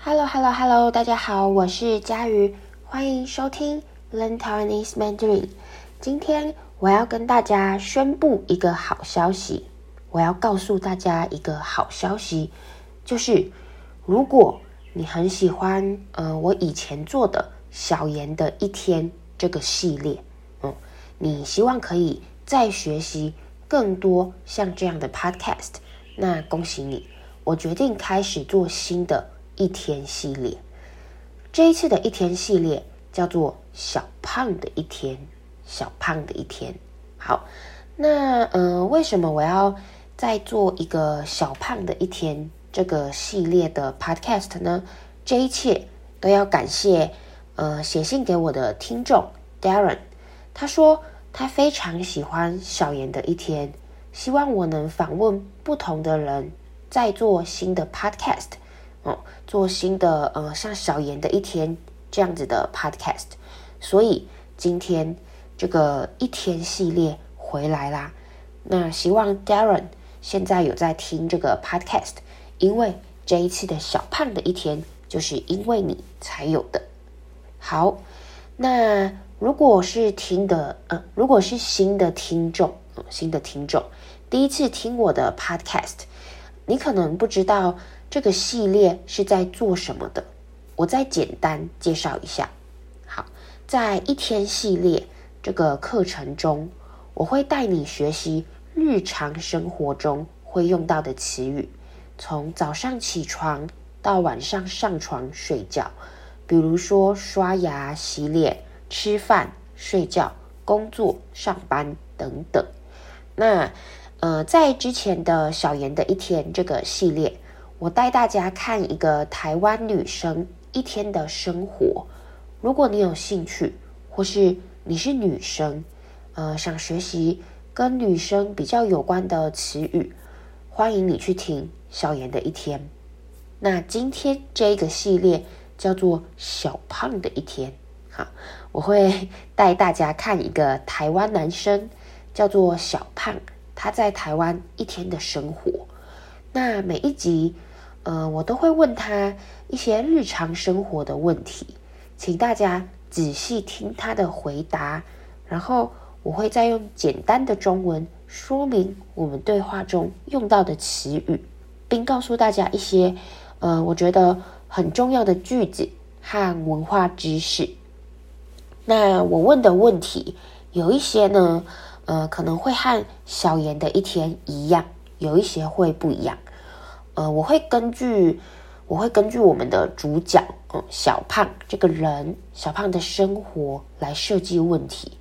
Hello, Hello, Hello！大家好，我是佳瑜，欢迎收听 Learn Taiwanese Mandarin。今天我要跟大家宣布一个好消息，我要告诉大家一个好消息，就是如果你很喜欢呃我以前做的小妍的一天这个系列，嗯，你希望可以再学习更多像这样的 Podcast，那恭喜你，我决定开始做新的。一天系列，这一次的一天系列叫做“小胖的一天”，小胖的一天。好，那呃，为什么我要再做一个“小胖的一天”这个系列的 Podcast 呢？这一切都要感谢呃写信给我的听众 Darren，他说他非常喜欢小妍的一天，希望我能访问不同的人，再做新的 Podcast。哦，做新的呃，像小严的一天这样子的 podcast，所以今天这个一天系列回来啦。那希望 Darren 现在有在听这个 podcast，因为这一次的小胖的一天就是因为你才有的。好，那如果是听的呃，如果是新的听众，呃，新的听众第一次听我的 podcast，你可能不知道。这个系列是在做什么的？我再简单介绍一下。好，在一天系列这个课程中，我会带你学习日常生活中会用到的词语，从早上起床到晚上上床睡觉，比如说刷牙、洗脸、吃饭、睡觉、工作、上班等等。那呃，在之前的小妍的一天这个系列。我带大家看一个台湾女生一天的生活。如果你有兴趣，或是你是女生，呃，想学习跟女生比较有关的词语，欢迎你去听小妍的一天。那今天这个系列叫做“小胖的一天”。好，我会带大家看一个台湾男生，叫做小胖，他在台湾一天的生活。那每一集。呃，我都会问他一些日常生活的问题，请大家仔细听他的回答，然后我会再用简单的中文说明我们对话中用到的词语，并告诉大家一些呃，我觉得很重要的句子和文化知识。那我问的问题有一些呢，呃，可能会和小妍的一天一样，有一些会不一样。呃，我会根据我会根据我们的主角，嗯，小胖这个人，小胖的生活来设计问题。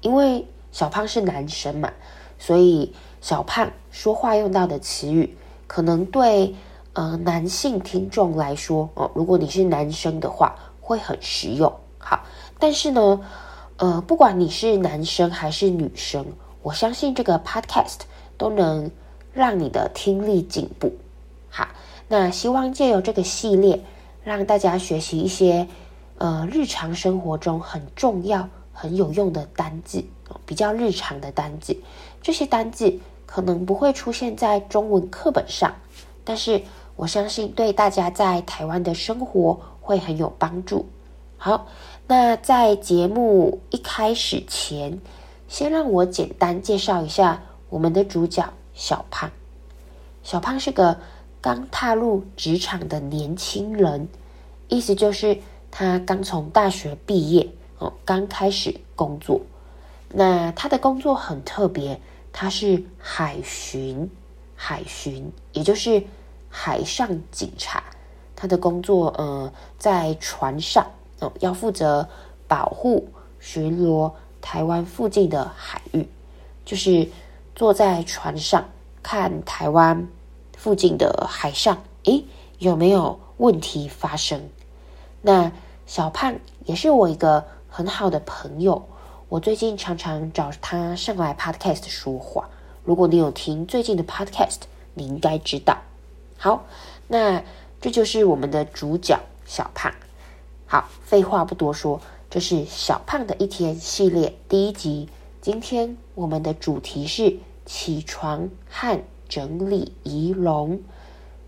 因为小胖是男生嘛，所以小胖说话用到的词语，可能对呃男性听众来说，哦，如果你是男生的话，会很实用。好，但是呢，呃，不管你是男生还是女生，我相信这个 podcast 都能让你的听力进步。好，那希望借由这个系列，让大家学习一些呃日常生活中很重要、很有用的单字，比较日常的单字。这些单字可能不会出现在中文课本上，但是我相信对大家在台湾的生活会很有帮助。好，那在节目一开始前，先让我简单介绍一下我们的主角小胖。小胖是个。刚踏入职场的年轻人，意思就是他刚从大学毕业哦，刚开始工作。那他的工作很特别，他是海巡，海巡也就是海上警察。他的工作呃，在船上哦，要负责保护巡逻台湾附近的海域，就是坐在船上看台湾。附近的海上，诶，有没有问题发生？那小胖也是我一个很好的朋友，我最近常常找他上来 podcast 说话。如果你有听最近的 podcast，你应该知道。好，那这就是我们的主角小胖。好，废话不多说，这是小胖的一天系列第一集。今天我们的主题是起床和整理仪容，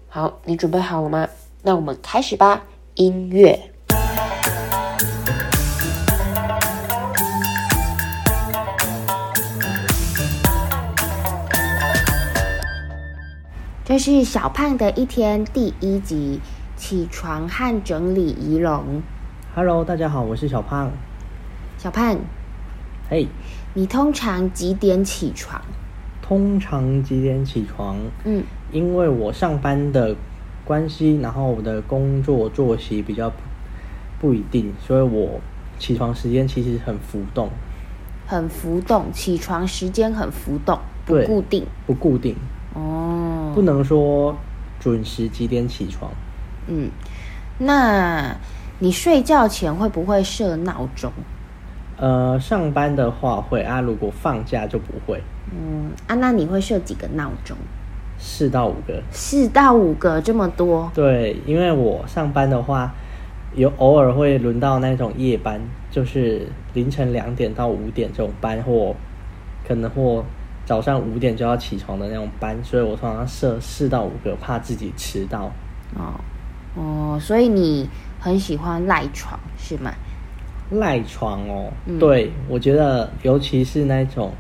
好，你准备好了吗？那我们开始吧，音乐。这是小胖的一天第一集，起床和整理仪容。Hello，大家好，我是小胖。小胖，嘿，你通常几点起床？通常几点起床？嗯，因为我上班的关系，然后我的工作作息比较不，不一定，所以我起床时间其实很浮动。很浮动，起床时间很浮动，不固定。不固定。哦，不能说准时几点起床。嗯，那你睡觉前会不会设闹钟？呃，上班的话会啊，如果放假就不会。嗯啊，那你会设几个闹钟？四到五个。四到五个这么多？对，因为我上班的话，有偶尔会轮到那种夜班，就是凌晨两点到五点这种班，或可能或。早上五点就要起床的那种班，所以我通常设四到五个，怕自己迟到。哦哦，所以你很喜欢赖床是吗？赖床哦，嗯、对，我觉得尤其是那种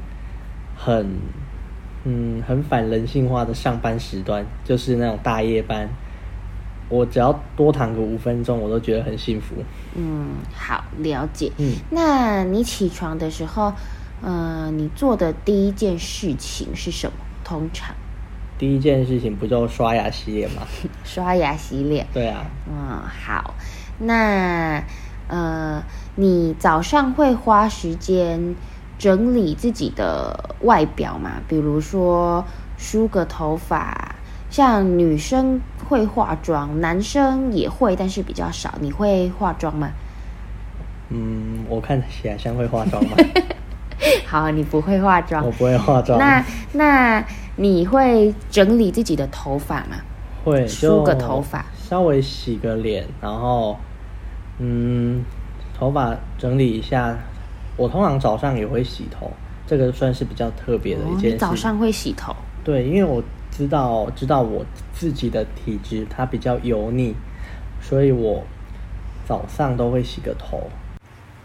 很嗯很反人性化的上班时段，就是那种大夜班，我只要多躺个五分钟，我都觉得很幸福。嗯，好，了解。嗯，那你起床的时候？嗯、呃，你做的第一件事情是什么？通常，第一件事情不就刷牙洗脸吗？刷牙洗脸。对啊。嗯，好。那呃，你早上会花时间整理自己的外表嘛？比如说梳个头发，像女生会化妆，男生也会，但是比较少。你会化妆吗？嗯，我看起来像会化妆吗？好，你不会化妆，我不会化妆。那那你会整理自己的头发吗？会，梳个头发，稍微洗个脸，然后嗯，头发整理一下。我通常早上也会洗头，这个算是比较特别的一件事。早上会洗头？对，因为我知道知道我自己的体质，它比较油腻，所以我早上都会洗个头。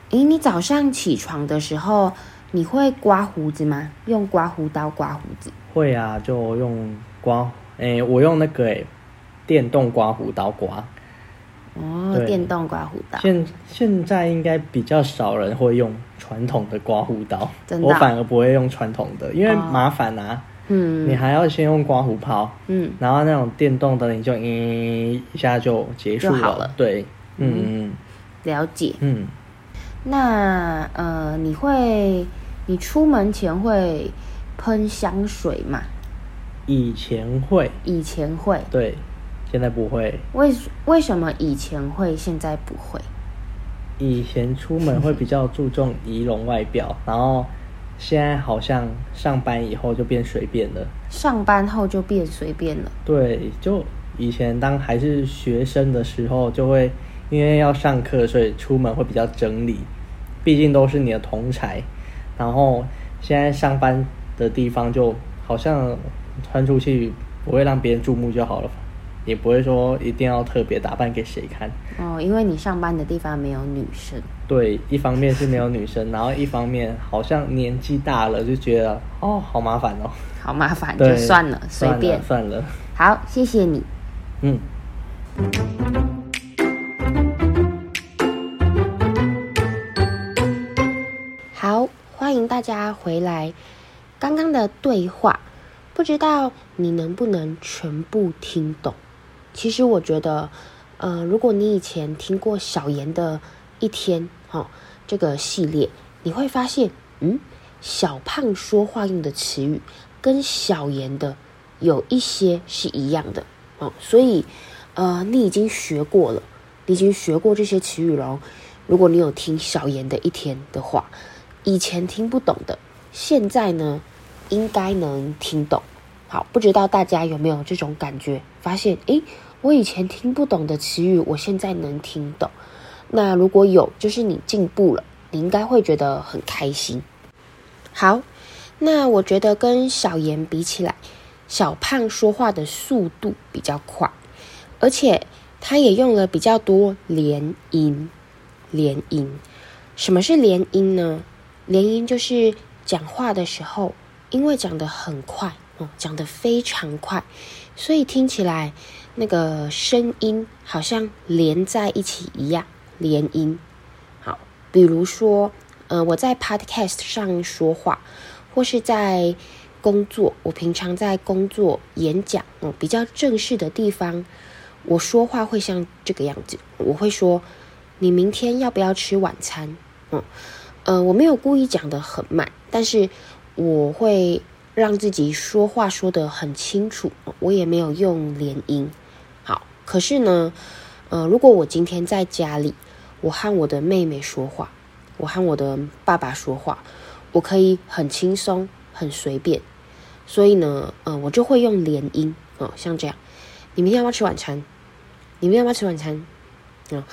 诶，你早上起床的时候，你会刮胡子吗？用刮胡刀刮胡子？会啊，就用刮，诶，我用那个诶，电动刮胡刀刮。哦，电动刮胡刀。现现在应该比较少人会用传统的刮胡刀，真的？我反而不会用传统的，因为麻烦啊。嗯。你还要先用刮胡泡，嗯，然后那种电动的，你就嗯一下就结束了。对，嗯嗯，了解，嗯。那呃，你会，你出门前会喷香水吗？以前会，以前会，对，现在不会。为为什么以前会，现在不会？以前出门会比较注重仪容外表，然后现在好像上班以后就变随便了。上班后就变随便了。对，就以前当还是学生的时候就会。因为要上课，所以出门会比较整理，毕竟都是你的同才。然后现在上班的地方就好像穿出去不会让别人注目就好了，也不会说一定要特别打扮给谁看。哦，因为你上班的地方没有女生。对，一方面是没有女生，然后一方面好像年纪大了就觉得哦，好麻烦哦，好麻烦，就算了，随便算了。好，谢谢你。嗯。好欢迎大家回来。刚刚的对话，不知道你能不能全部听懂？其实我觉得，呃，如果你以前听过小妍的一天，哈、哦，这个系列，你会发现，嗯，小胖说话用的词语跟小妍的有一些是一样的，哦，所以，呃，你已经学过了，你已经学过这些词语了。如果你有听小妍的一天的话。以前听不懂的，现在呢，应该能听懂。好，不知道大家有没有这种感觉？发现，诶，我以前听不懂的词语，我现在能听懂。那如果有，就是你进步了，你应该会觉得很开心。好，那我觉得跟小妍比起来，小胖说话的速度比较快，而且他也用了比较多连音。连音，什么是连音呢？连音就是讲话的时候，因为讲得很快哦，讲得非常快，所以听起来那个声音好像连在一起一样。连音，好，比如说，呃，我在 Podcast 上说话，或是在工作，我平常在工作演讲，哦，比较正式的地方，我说话会像这个样子，我会说。你明天要不要吃晚餐？嗯，呃，我没有故意讲得很慢，但是我会让自己说话说得很清楚。我也没有用连音。好，可是呢，呃，如果我今天在家里，我和我的妹妹说话，我和我的爸爸说话，我可以很轻松、很随便。所以呢，呃，我就会用连音。哦，像这样，你明天要不要吃晚餐？你明天要不要吃晚餐？嗯。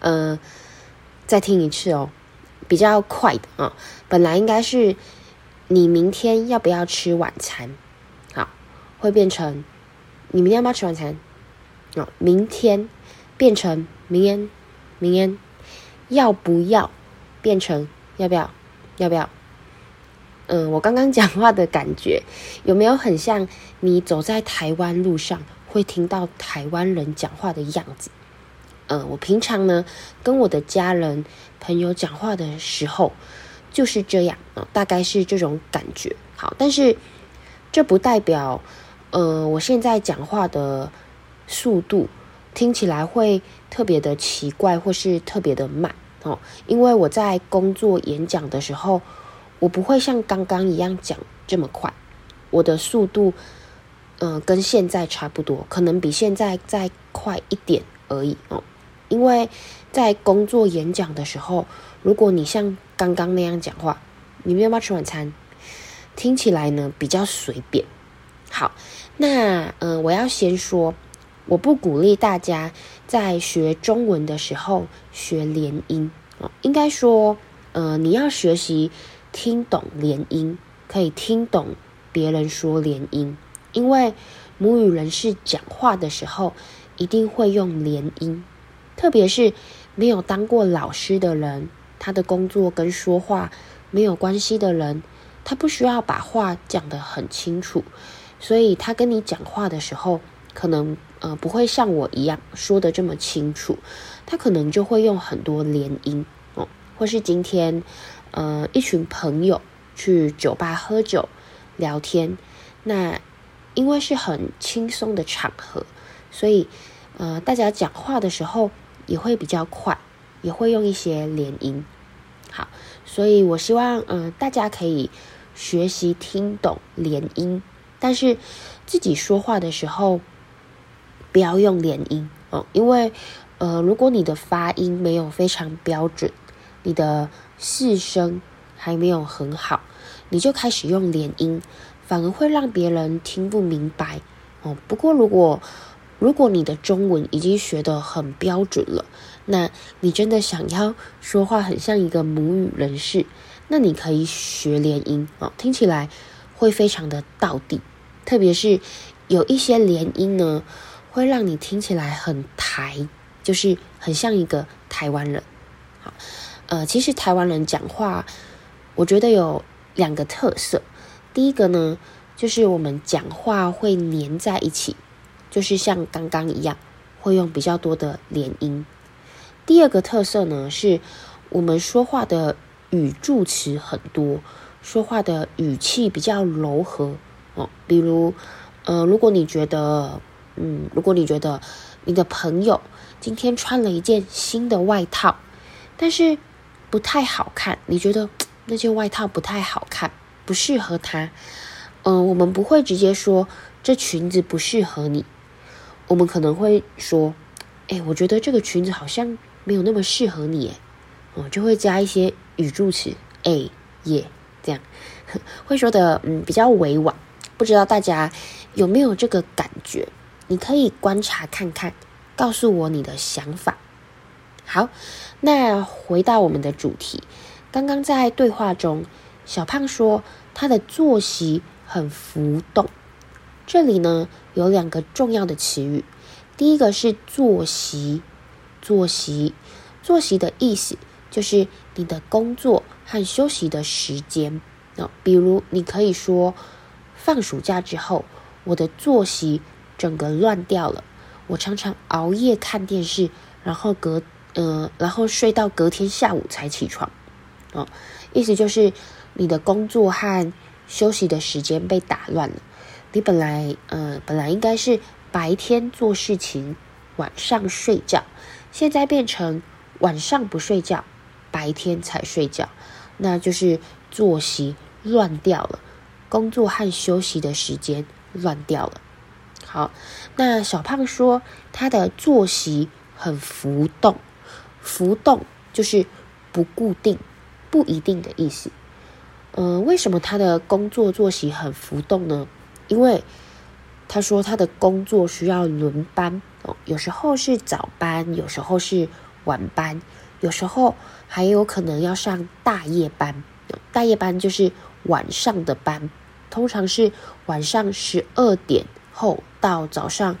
呃，再听一次哦，比较快的啊、本来应该是你明天要不要吃晚餐？好，会变成你明天要不要吃晚餐？哦，明天变成明天，明天要不要变成要不要？要不要？嗯、我刚刚讲话的感觉有没有很像你走在台湾路上会听到台湾人讲话的样子？呃，我平常呢跟我的家人朋友讲话的时候就是这样啊、大概是这种感觉。好，但是这不代表呃我现在讲话的速度听起来会特别的奇怪或是特别的慢哦，因为我在工作演讲的时候，我不会像刚刚一样讲这么快，我的速度嗯、跟现在差不多，可能比现在再快一点而已哦。因为在工作演讲的时候，如果你像刚刚那样讲话，你们要不要吃晚餐？听起来呢比较随便。好，那、呃，我要先说，我不鼓励大家在学中文的时候学连音哦。应该说，呃，你要学习听懂连音，可以听懂别人说连音，因为母语人士讲话的时候一定会用连音。特别是没有当过老师的人，他的工作跟说话没有关系的人，他不需要把话讲得很清楚，所以他跟你讲话的时候，可能呃不会像我一样说得这么清楚，他可能就会用很多连音哦，或是今天呃一群朋友去酒吧喝酒聊天，那因为是很轻松的场合，所以呃大家讲话的时候。也会比较快，也会用一些连音。好，所以我希望，嗯、大家可以学习听懂连音，但是自己说话的时候不要用连音哦，因为，呃，如果你的发音没有非常标准，你的四声还没有很好，你就开始用连音，反而会让别人听不明白哦。不过如果如果你的中文已经学得很标准了，那你真的想要说话很像一个母语人士，那你可以学连音哦，听起来会非常的到底。特别是有一些连音呢，会让你听起来很台，就是很像一个台湾人。好，呃，其实台湾人讲话，我觉得有两个特色。第一个呢，就是我们讲话会黏在一起。就是像刚刚一样，会用比较多的连音。第二个特色呢，是我们说话的语助词很多，说话的语气比较柔和哦。比如，呃，如果你觉得，嗯，如果你觉得你的朋友今天穿了一件新的外套，但是不太好看，你觉得那件外套不太好看，不适合他，嗯、我们不会直接说这裙子不适合你。我们可能会说：“哎，我觉得这个裙子好像没有那么适合你。”我，就会加一些语助词，哎，耶，这样 会说的嗯比较委婉。不知道大家有没有这个感觉？你可以观察看看，告诉我你的想法。好，那回到我们的主题，刚刚在对话中，小胖说他的作息很浮动。这里呢有两个重要的词语，第一个是作息，作息，作息的意思就是你的工作和休息的时间。那比如你可以说，放暑假之后，我的作息整个乱掉了。我常常熬夜看电视，然后隔呃，然后睡到隔天下午才起床。哦，意思就是你的工作和休息的时间被打乱了。你本来呃，本来应该是白天做事情，晚上睡觉，现在变成晚上不睡觉，白天才睡觉，那就是作息乱掉了，工作和休息的时间乱掉了。好，那小胖说他的作息很浮动，浮动就是不固定、不一定的意思。呃，为什么他的工作作息很浮动呢？因为他说他的工作需要轮班哦，有时候是早班，有时候是晚班，有时候还有可能要上大夜班。大夜班就是晚上的班，通常是晚上十二点后到早上，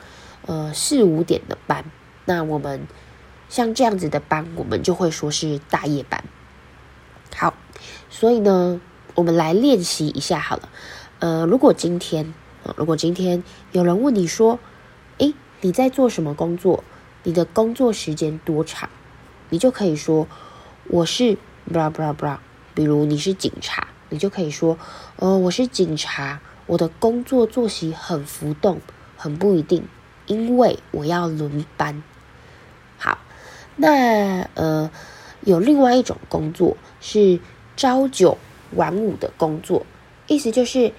呃四五点的班，那我们像这样子的班，我们就会说是大夜班。好，所以呢，我们来练习一下好了。呃，如果今天，如果今天有人问你说，诶，你在做什么工作？你的工作时间多长？你就可以说，我是 blah blah blah。比如你是警察，你就可以说，呃，我是警察。我的工作作息很浮动，很不一定，因为我要轮班。好，那呃，有另外一种工作是朝九晚五的工作，意思就是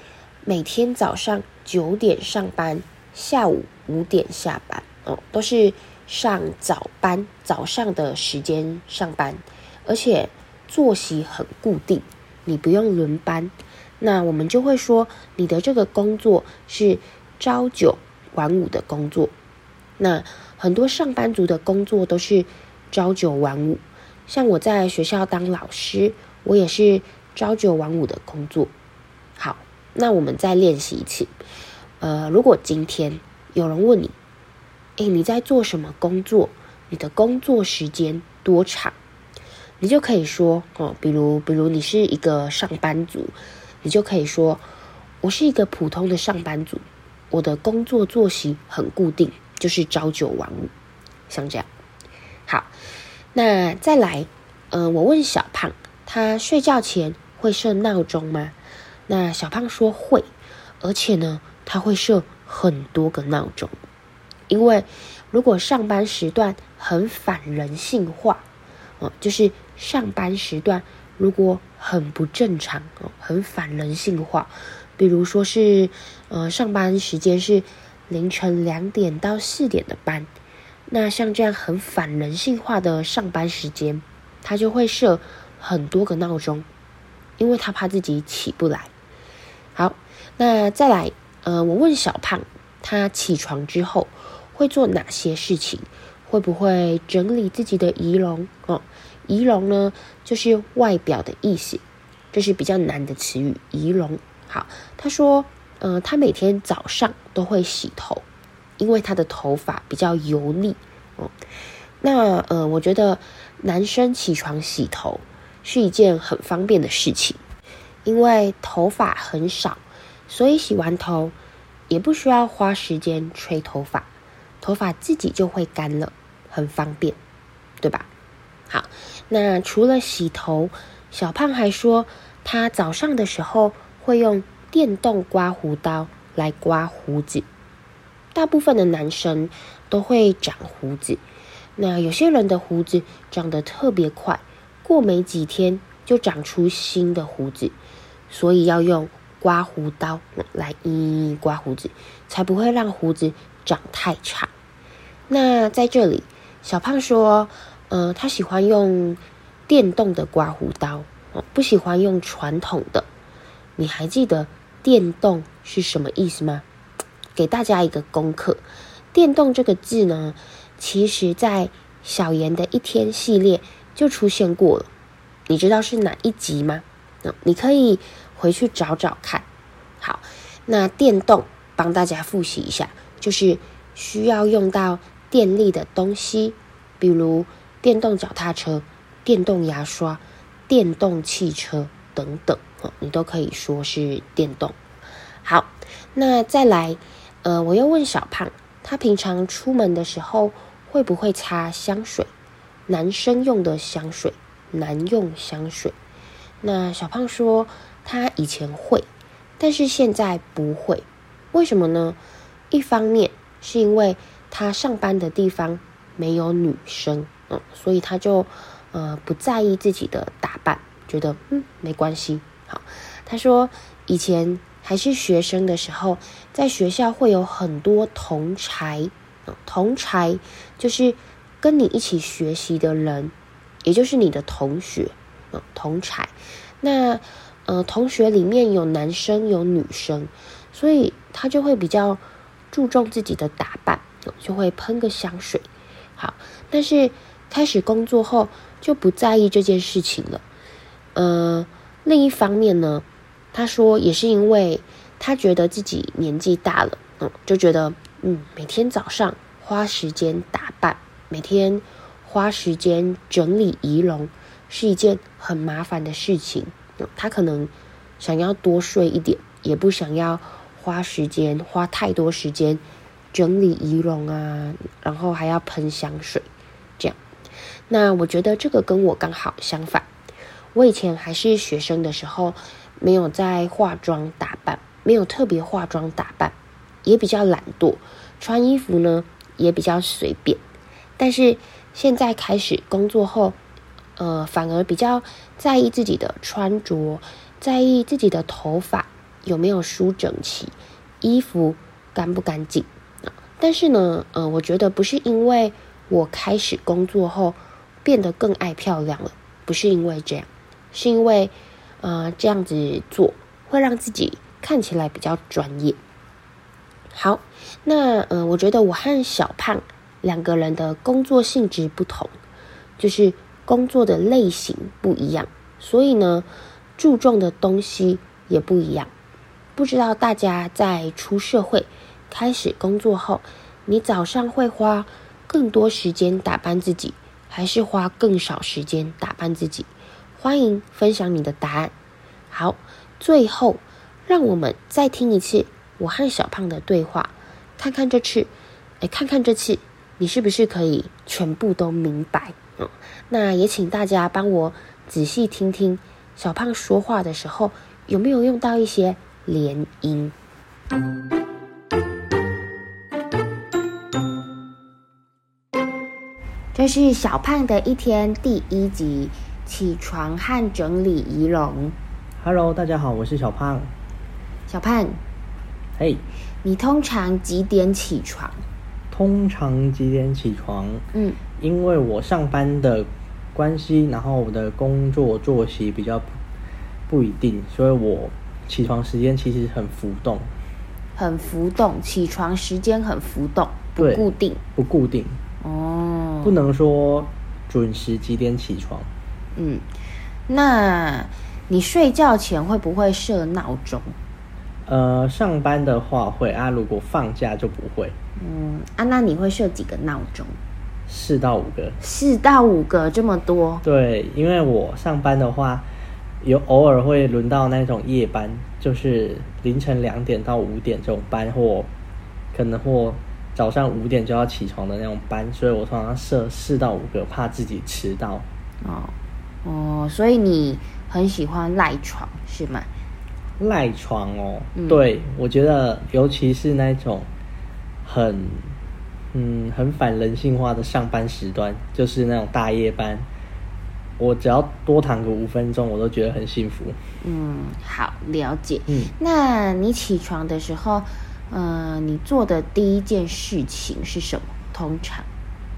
每天早上九点上班，下午五点下班，哦，都是上早班，早上的时间上班，而且作息很固定，你不用轮班。那我们就会说，你的这个工作是朝九晚五的工作。那很多上班族的工作都是朝九晚五，像我在学校当老师，我也是朝九晚五的工作。那我们再练习一次。呃，如果今天有人问你，诶，你在做什么工作？你的工作时间多长？你就可以说，哦，比如，比如你是一个上班族。你就可以说，我是一个普通的上班族，我的工作作息很固定，就是朝九晚五，像这样。好，那再来，呃，我问小胖，他睡觉前会设闹钟吗？那小胖说会，而且呢，他会设很多个闹钟，因为如果上班时段很反人性化，哦、呃，就是上班时段。如果很不正常哦，很反人性化，比如说是，呃，上班时间是凌晨两点到四点的班，那像这样很反人性化的上班时间，他就会设很多个闹钟，因为他怕自己起不来。好，那再来，呃，我问小胖，他起床之后会做哪些事情？会不会整理自己的仪容？哦。仪容呢，就是外表的意思，这是比较难的词语。仪容，好，他说，呃，他每天早上都会洗头，因为他的头发比较油腻。哦，那呃，我觉得男生起床洗头是一件很方便的事情，因为头发很少，所以洗完头也不需要花时间吹头发，头发自己就会干了，很方便，对吧？好，那除了洗头，小胖还说他早上的时候会用电动刮胡刀来刮胡子。大部分的男生都会长胡子，那有些人的胡子长得特别快，过没几天就长出新的胡子，所以要用刮胡刀来一一刮胡子，才不会让胡子长太长。那在这里，小胖说。呃，他喜欢用电动的刮胡刀，不喜欢用传统的。你还记得电动是什么意思吗？给大家一个功课，电动这个字呢，其实在小妍的一天系列就出现过了。你知道是哪一集吗？你可以回去找找看。好，那电动帮大家复习一下，就是需要用到电力的东西，比如电动脚踏车、电动牙刷、电动汽车等等，你都可以说是电动。好，那再来，呃，我又问小胖，他平常出门的时候会不会擦香水？男生用的香水，男用香水。那小胖说他以前会，但是现在不会。为什么呢？一方面是因为他上班的地方没有女生，嗯，所以他就呃不在意自己的打扮，觉得嗯没关系。好，他说以前还是学生的时候，在学校会有很多同才，同才就是跟你一起学习的人，也就是你的同学，同侪。那呃同学里面有男生有女生，所以。他就会比较注重自己的打扮，就会喷个香水。好，但是开始工作后就不在意这件事情了。呃，另一方面呢，他说也是因为他觉得自己年纪大了，嗯，就觉得嗯，每天早上花时间打扮，每天花时间整理仪容是一件很麻烦的事情。他可能想要多睡一点，也不想要。花时间花太多时间整理仪容啊，然后还要喷香水，这样。那我觉得这个跟我刚好相反。我以前还是学生的时候，没有在化妆打扮，没有特别化妆打扮，也比较懒惰，穿衣服呢也比较随便。但是现在开始工作后，呃，反而比较在意自己的穿着，在意自己的头发。有没有梳整齐？衣服干不干净？但是呢，呃，我觉得不是因为我开始工作后变得更爱漂亮了，不是因为这样，是因为呃这样子做会让自己看起来比较专业。好，那呃，我觉得我和小胖两个人的工作性质不同，就是工作的类型不一样，所以呢，注重的东西也不一样。不知道大家在出社会、开始工作后，你早上会花更多时间打扮自己，还是花更少时间打扮自己？欢迎分享你的答案。好，最后让我们再听一次我和小胖的对话，看看这次，哎，看看这次你是不是可以全部都明白？嗯，那也请大家帮我仔细听听小胖说话的时候有没有用到一些。连音。这是小胖的一天第一集，起床和整理仪容。Hello，大家好，我是小胖。小胖，嘿，你通常几点起床？通常几点起床？嗯，因为我上班的关系，然后我的工作作息比较不，不一定，所以我。起床时间其实很浮动，很浮动。起床时间很浮动，不固定，不固定。哦，不能说准时几点起床。嗯，那你睡觉前会不会设闹钟？呃，上班的话会啊，如果放假就不会。嗯啊，那你会设几个闹钟？四到五个。四到五个这么多？对，因为我上班的话。有偶尔会轮到那种夜班，就是凌晨两点到五点这种班，或可能或早上五点就要起床的那种班，所以我通常设四到五个，怕自己迟到。哦哦，所以你很喜欢赖床是吗？赖床哦，嗯、对，我觉得尤其是那种很嗯很反人性化的上班时段，就是那种大夜班。我只要多躺个五分钟，我都觉得很幸福。嗯，好，了解。嗯，那你起床的时候，呃，你做的第一件事情是什么？通常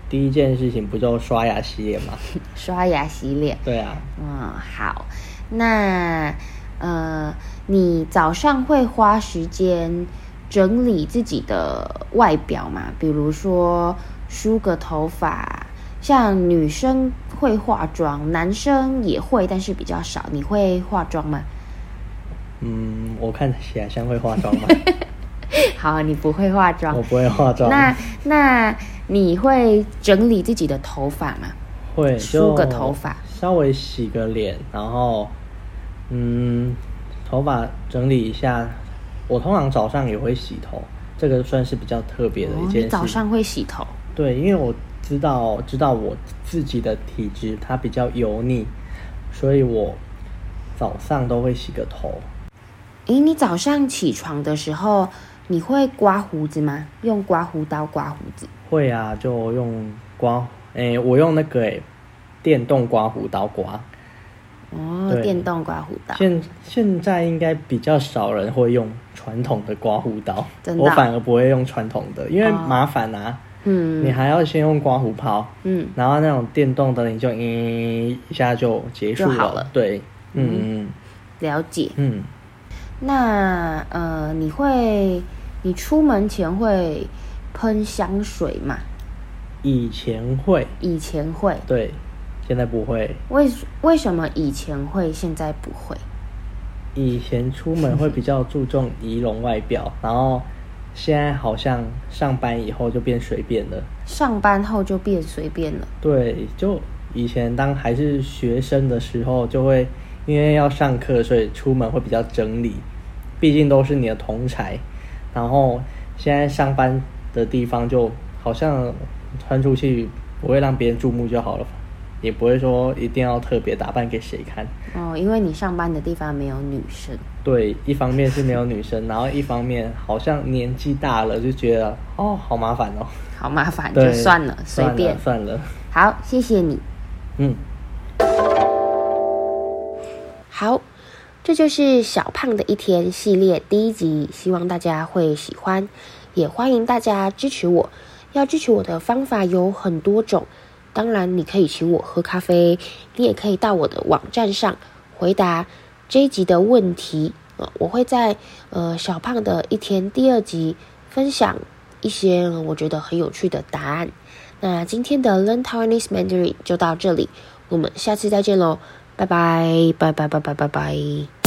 第一件事情不就刷牙洗脸吗？刷牙洗脸。对啊。嗯，好。那呃，你早上会花时间整理自己的外表嘛？比如说梳个头发。像女生会化妆，男生也会，但是比较少。你会化妆吗？嗯，我看起来像会化妆吗？好，你不会化妆，我不会化妆。那那你会整理自己的头发吗？会，梳个头发，稍微洗个脸，然后嗯，头发整理一下。我通常早上也会洗头，这个算是比较特别的一件事。哦，早上会洗头？对，因为我知道知道我自己的体质，它比较油腻，所以我早上都会洗个头。诶，你早上起床的时候，你会刮胡子吗？用刮胡刀刮胡子？会啊，就用刮，诶，我用那个诶，电动刮胡刀刮。哦，电动刮胡刀。现现在应该比较少人会用传统的刮胡刀，真的？我反而不会用传统的，因为麻烦啊。嗯，你还要先用刮胡泡，嗯，然后那种电动的你就一下就结束了。对，嗯嗯，了解。嗯，那呃，你会，你出门前会喷香水吗？以前会，以前会，对。现在不会，为为什么以前会，现在不会？以前出门会比较注重仪容外表，然后现在好像上班以后就变随便了。上班后就变随便了。对，就以前当还是学生的时候，就会因为要上课，所以出门会比较整理，毕竟都是你的同才。然后现在上班的地方就好像穿出去不会让别人注目就好了。也不会说一定要特别打扮给谁看哦，因为你上班的地方没有女生。对，一方面是没有女生，然后一方面好像年纪大了就觉得哦，好麻烦哦，好麻烦，就算了，随便算了。好，谢谢你。嗯，好，这就是小胖的一天系列第一集，希望大家会喜欢，也欢迎大家支持我。要支持我的方法有很多种。当然，你可以请我喝咖啡，你也可以到我的网站上回答这一集的问题。呃，我会在呃小胖的一天第二集分享一些我觉得很有趣的答案。那今天的 Learn Taiwanese Mandarin 就到这里，我们下次再见喽，拜拜拜拜拜拜拜拜。